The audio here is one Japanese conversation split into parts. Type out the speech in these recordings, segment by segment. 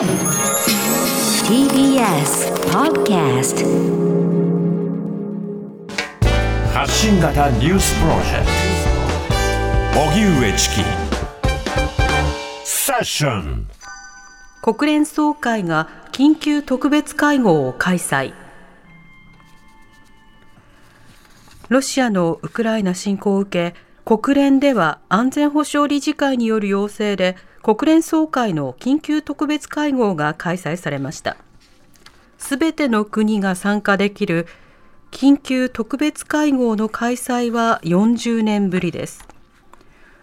TBS Podcast 発信型ニュースプロジェクト。荻上チキ。セッション。国連総会が緊急特別会合を開催。ロシアのウクライナ侵攻を受け国連では安全保障理事会による要請で国連総会の緊急特別会合が開催されました。すべての国が参加できる緊急特別会合の開催は40年ぶりです。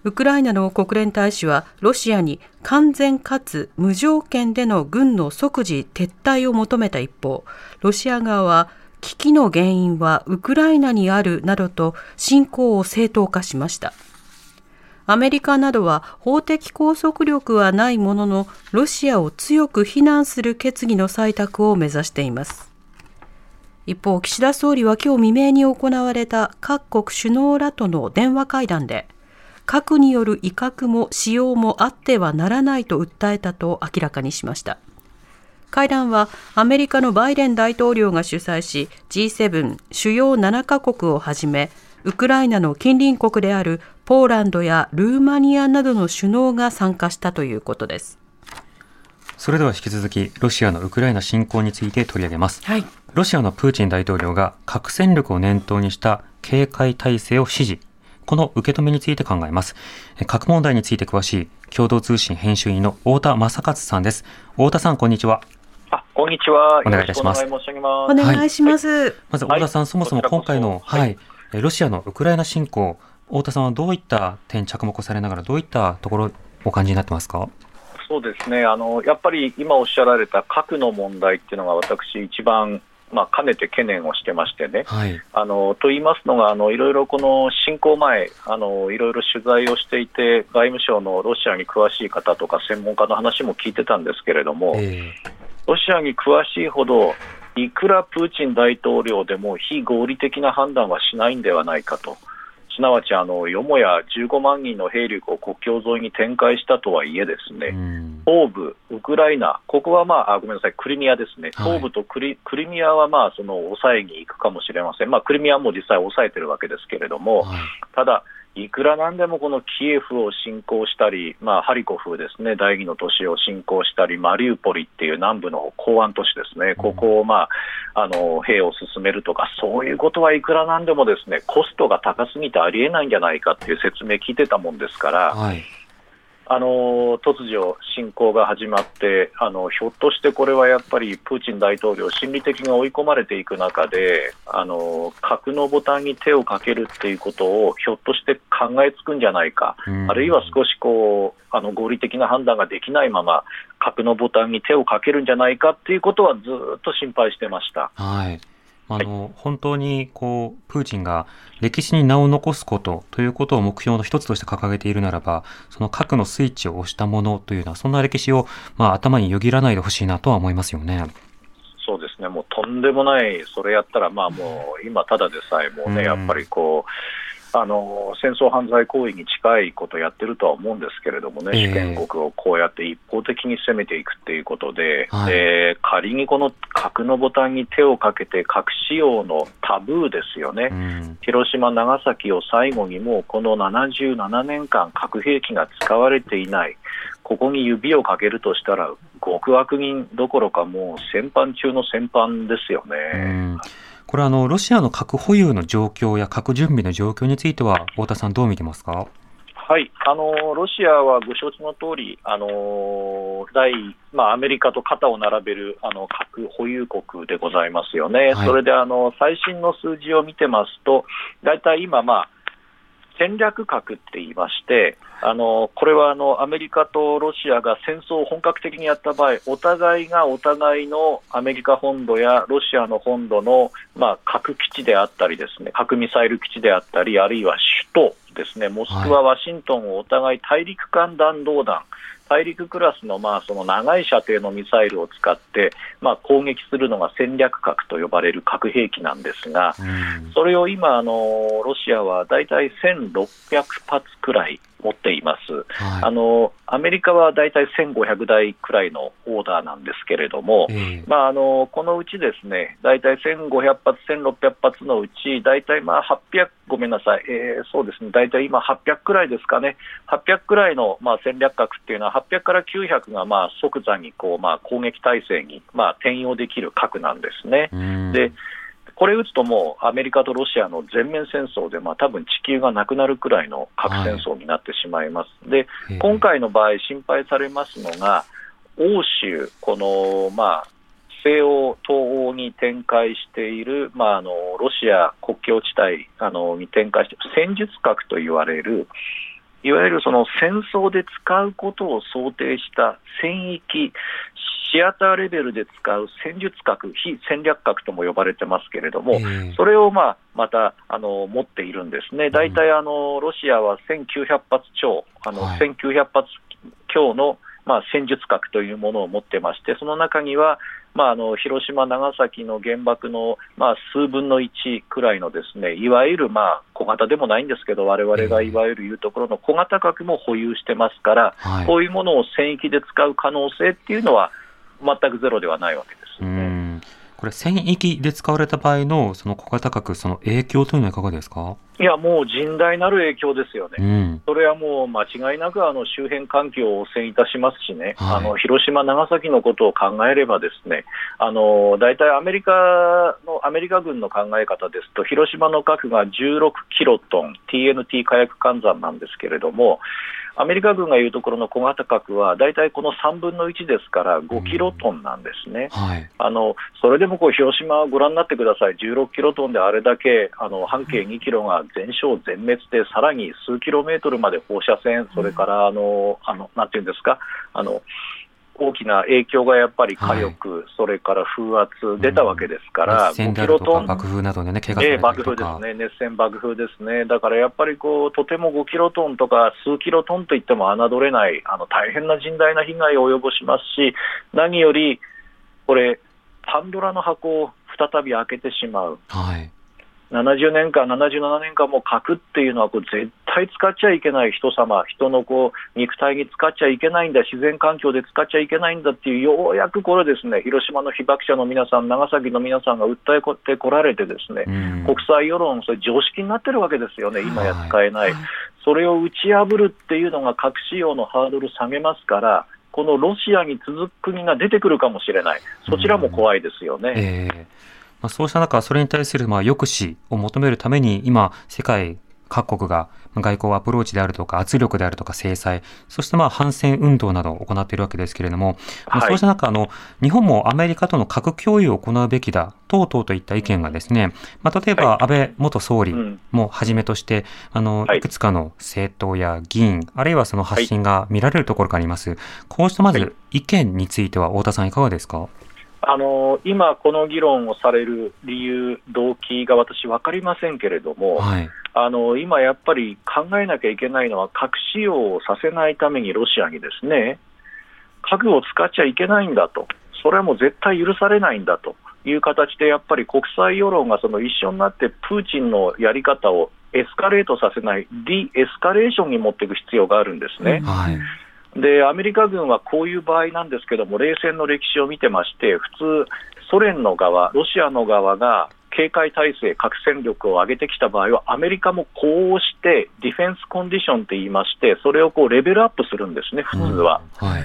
ウクライナの国連大使はロシアに完全かつ無条件での軍の即時撤退を求めた一方ロシア側は危機の原因はウクライナにあるなどと侵攻を正当化しました。アメリカなどは法的拘束力はないもののロシアを強く非難する決議の採択を目指しています。一方岸田総理は今日未明に行われた各国首脳らとの電話会談で核による威嚇も使用もあってはならないと訴えたと明らかにしました。会談はアメリカのバイデン大統領が主催し G7 主要7カ国をはじめウクライナの近隣国であるポーランドやルーマニアなどの首脳が参加したということですそれでは引き続きロシアのウクライナ侵攻について取り上げます、はい、ロシアのプーチン大統領が核戦力を念頭にした警戒態勢を指示この受け止めについて考えます。核問題について詳しい共同通信編集員の太田正勝さんです。太田さん、こんにちは。あ、こんにちは。お願いいたします。お願いします。はい、まず、太田さん、はい、そもそも今回の、はい、はい、ロシアのウクライナ侵攻、太田さんはどういった点着目されながら、どういったところお感じになってますか？そうですね。あのやっぱり今おっしゃられた核の問題っていうのが私、一番まあ、かねて懸念をしてましてね、はい、あのと言いますのがあの、いろいろこの侵攻前あの、いろいろ取材をしていて、外務省のロシアに詳しい方とか専門家の話も聞いてたんですけれども、えー、ロシアに詳しいほど、いくらプーチン大統領でも非合理的な判断はしないんではないかと。すなわちあのよもや15万人の兵力を国境沿いに展開したとはいえ、ですね、東部、ウクライナ、ここは、まあ、あごめんなさい、クリミアですね、東部とクリはい、クリミアはまあその抑えに行くかもしれません、まあ、クリミアも実際抑えてるわけですけれども、はい、ただ、いくらなんでもこのキエフを侵攻したり、まあ、ハリコフですね、第二の都市を侵攻したり、マリウポリっていう南部の港湾都市ですね、ここを、まあ、あの兵を進めるとか、そういうことはいくらなんでもですねコストが高すぎてありえないんじゃないかっていう説明聞いてたもんですから。はいあの突如、侵攻が始まってあの、ひょっとしてこれはやっぱりプーチン大統領、心理的に追い込まれていく中で、あの核のボタンに手をかけるっていうことをひょっとして考えつくんじゃないか、あるいは少しこうあの合理的な判断ができないまま、核のボタンに手をかけるんじゃないかっていうことはずっと心配してました。はいあの、はい、本当にこうプーチンが歴史に名を残すことということを目標の一つとして掲げているならば、その核のスイッチを押したものというのは、そんな歴史を、まあ、頭によぎらないでほしいなとは思いますよね。そうですね、もうとんでもない、それやったら、まあもう、今、ただでさえもうね、やっぱりこう、あの戦争犯罪行為に近いことをやってるとは思うんですけれどもね、主権国をこうやって一方的に攻めていくっていうことで、はい、えー、仮にこの核のボタンに手をかけて、核使用のタブーですよね、うん、広島、長崎を最後にもうこの77年間、核兵器が使われていない、ここに指をかけるとしたら、極悪人どころか、もう戦犯中の戦犯ですよね。うんこれはあのロシアの核保有の状況や核準備の状況については、太田さん、どう見てますか？はい。あのロシアはご承知の通り、あの第まあ、アメリカと肩を並べるあの核保有国でございますよね、はい、それであの最新の数字を見てますと、大体今、まあ、戦略核って言いまして、あのこれはあのアメリカとロシアが戦争を本格的にやった場合、お互いがお互いのアメリカ本土やロシアの本土の、まあ、核基地であったり、ですね核ミサイル基地であったり、あるいは首都ですね、モスクワ、ワシントンをお互い大陸間弾道弾、大陸クラスのまあその長い射程のミサイルを使って、まあ、攻撃するのが戦略核と呼ばれる核兵器なんですが、それを今あの、ロシアは大体1600発くらい、持っています、はい、あのアメリカは大体1500台くらいのオーダーなんですけれども、えー、まあ、あのこのうちですね大体1500発、1600発のうち、大体まあ800、ごめんなさい、えー、そうですね、大体今、800くらいですかね、800くらいのまあ戦略核っていうのは、800から900がまあ即座にこうまあ攻撃態勢にまあ転用できる核なんですね。でこれ打つともうアメリカとロシアの全面戦争で、まあ多分地球がなくなるくらいの核戦争になってしまいます。はい、で、今回の場合、心配されますのが、欧州、この、まあ、西欧、東欧に展開している、まあ、あのロシア国境地帯あのに展開している戦術核と言われる、いわゆるその戦争で使うことを想定した戦域、シアターレベルで使う戦術核、非戦略核とも呼ばれてますけれども、えー、それをまあまたあの持っているんですね、大体あのロシアは1900発超、あの1900発強のまあ戦術核というものを持ってまして、その中には、まあ、あの広島、長崎の原爆の、まあ、数分の1くらいのですねいわゆる、まあ、小型でもないんですけど、われわれがいわゆるいうところの小型核も保有してますから、はい、こういうものを戦域で使う可能性っていうのは、全くゼロではないわけですよね。これ、戦域で使われた場合のその小型核、その影響というのはいかがですか？いや、もう甚大なる影響ですよね、うん、それはもう間違いなくあの周辺環境を汚染いたしますしね、はい、あの広島、長崎のことを考えれば、ですねあの大体アメリカのアメリカ軍の考え方ですと、広島の核が16キロトン、TNT 火薬換算なんですけれども、アメリカ軍が言うところの小型核は、大体この3分の1ですから、5キロトンなんですね、うん。はい、あのそれでもこう広島をご覧になってください、16キロトンであれだけあの半径2キロが全焼、全滅で、さらに数キロメートルまで放射線、それからあのあのなんていうんですか、あの大きな影響がやっぱり火力、はい、それから風圧出たわけですから、うん、5キロトン爆風などでね、怪我され爆風ですね、熱線爆風ですね、だからやっぱりこうとても5キロトンとか数キロトンといっても侮れない、あの大変な甚大な被害を及ぼしますし、何よりこれ、パンドラの箱を再び開けてしまう。はい。70年間、77年間も核っていうのはこう絶対使っちゃいけない人様、人のこう肉体に使っちゃいけないんだ、自然環境で使っちゃいけないんだっていう、ようやくこれですね、広島の被爆者の皆さん、長崎の皆さんが訴えてこられてですね、国際世論、それ常識になってるわけですよね、今や使えない。それを打ち破るっていうのが核使用のハードル下げますから、このロシアに続く国が出てくるかもしれない、そちらも怖いですよね。えーまあ、そうした中、それに対するまあ抑止を求めるために、今、世界各国が外交アプローチであるとか圧力であるとか制裁、そしてまあ反戦運動などを行っているわけですけれども、まあ、そうした中あの、日本もアメリカとの核共有を行うべきだ、等々といった意見がですね、まあ、例えば安倍元総理もはじめとして、あの、い。くつかの政党や議員、あるいはその発信が見られるところがあります。こうしたまず意見については、太田さんいかがですか？あの今、この議論をされる理由、動機が私、分かりませんけれども、はい、あの今やっぱり考えなきゃいけないのは、核使用をさせないためにロシアにですね、核を使っちゃいけないんだと、それはもう絶対許されないんだと。いう形で、やっぱり国際世論がその一緒になって、プーチンのやり方をエスカレートさせない、ディエスカレーションに持っていく必要があるんですね。はいでアメリカ軍はこういう場合なんですけども、冷戦の歴史を見てまして、普通、ソ連の側、ロシアの側が警戒態勢、核戦力を上げてきた場合は、アメリカもこうして、ディフェンスコンディションと言いまして、それをこうレベルアップするんですね、普通は。うんはい、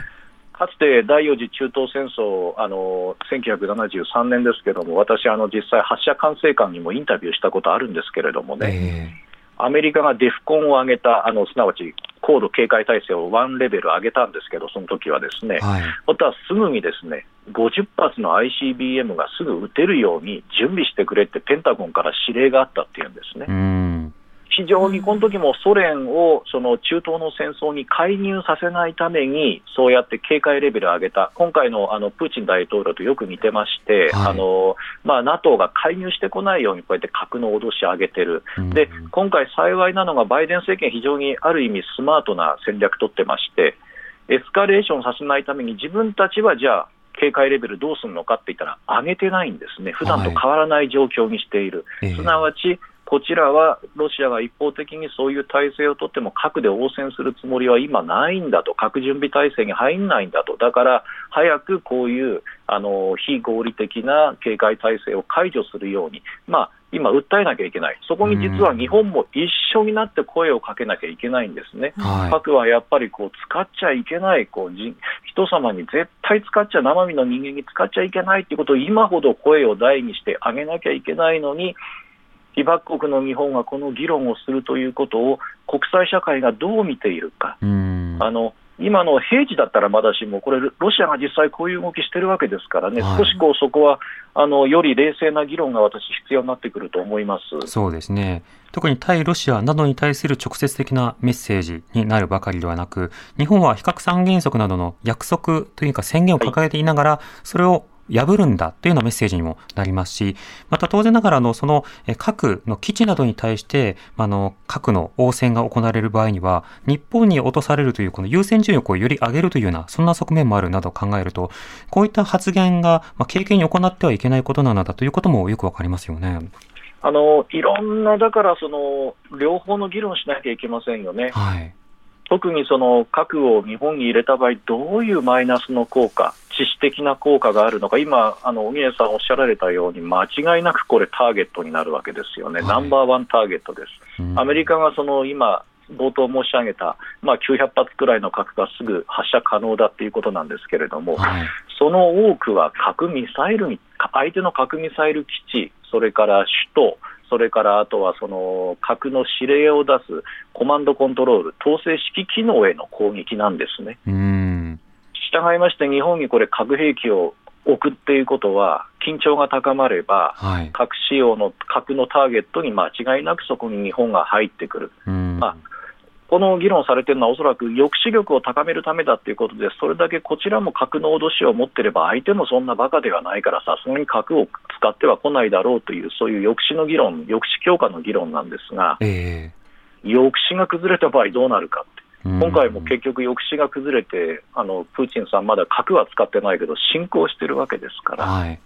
かつて第4次中東戦争、あの1973年ですけども、私、あの実際、発射管制官にもインタビューしたことあるんですけれどもね。えーアメリカがデフコンを上げた、あのすなわち高度警戒態勢をワンレベル上げたんですけど、その時はですね、はい、本当はすぐにですね50発の ICBM がすぐ撃てるように準備してくれって、ペンタゴンから指令があったっていうんですね。非常にこの時もソ連をその中東の戦争に介入させないために、そうやって警戒レベルを上げた、今回のあのプーチン大統領とよく似てまして、はい、あのまあ、NATO が介入してこないように、こうやって核の脅し上げてる、で今回、幸いなのが、バイデン政権、非常にある意味、スマートな戦略取ってまして、エスカレーションさせないために、自分たちはじゃあ、警戒レベルどうするのかって言ったら、上げてないんですね、普段と変わらない状況にしている、はい、すなわちこちらはロシアが一方的にそういう体制をとっても核で応戦するつもりは今ないんだと、核準備体制に入んないんだと、だから早くこういうあの非合理的な警戒体制を解除するように、まあ、今、訴えなきゃいけない、そこに実は日本も一緒になって声をかけなきゃいけないんですね、はい、核はやっぱりこう使っちゃいけない、こう人様に絶対使っちゃ、生身の人間に使っちゃいけないっていうことを今ほど声を大にしてあげなきゃいけないのに、被爆国の日本がこの議論をするということを国際社会がどう見ているか。あの今の平時だったらまだしも、これ、ロシアが実際こういう動きしてるわけですからね、はい、少しこうそこはあのより冷静な議論が私、必要になってくると思います。そうですね、特に対ロシアなどに対する直接的なメッセージになるばかりではなく、日本は非核三原則などの約束というか宣言を掲げていながら、それを破るんだというようなメッセージにもなりますし、また当然ながらのその核の基地などに対して、あの核の応戦が行われる場合には、日本に落とされるというこの優先順位をより上げるというような、そんな側面もあるなど考えると、こういった発言が、まあ、経験に行ってはいけないことなんだということもよくわかりますよね。あのいろんな、だからその両方の議論しなきゃいけませんよね。はい特にその核を日本に入れた場合、どういうマイナスの効果、致死的な効果があるのか、今、あの小宮さんおっしゃられたように、間違いなくこれ、ターゲットになるわけですよね、はい、ナンバーワンターゲットです。アメリカがその今冒頭申し上げた、まあ、900発くらいの核がすぐ発射可能だということなんですけれども、はい、その多くは核ミサイルに、相手の核ミサイル基地、それから首都、それからあとはその核の指令を出すコマンドコントロール、統制指揮機能への攻撃なんですね。従いまして、日本にこれ、核兵器を置くっていうことは、緊張が高まれば、はい、核使用の核のターゲットに間違いなくそこに日本が入ってくる。まあこの議論されているのは、おそらく抑止力を高めるためだということで、それだけこちらも核の脅しを持っていれば、相手もそんなバカではないから、さすがに核を使っては来ないだろうという、そういう抑止の議論、抑止強化の議論なんですが、えー、抑止が崩れた場合、どうなるかって。今回も結局、抑止が崩れてあの、プーチンさん、まだ核は使ってないけど、侵攻してるわけですから、はい、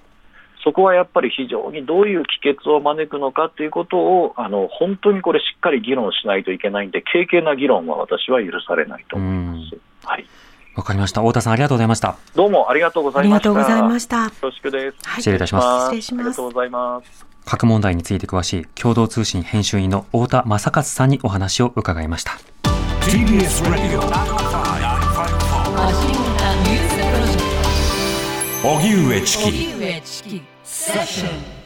そこはやっぱり非常にどういう帰結を招くのかということをあの本当にこれしっかり議論しないといけないんで軽々な議論は私は許されないと思います。はいわかりました。太田さん、ありがとうございました。どうもありがとうございました。ありがとうございました。よろしくです。失礼いたします。失礼します。ありがとうございます。核問題について詳しい共同通信編集員の太田正勝さんにお話を伺いました。TBS Radio 荻上チキ Session.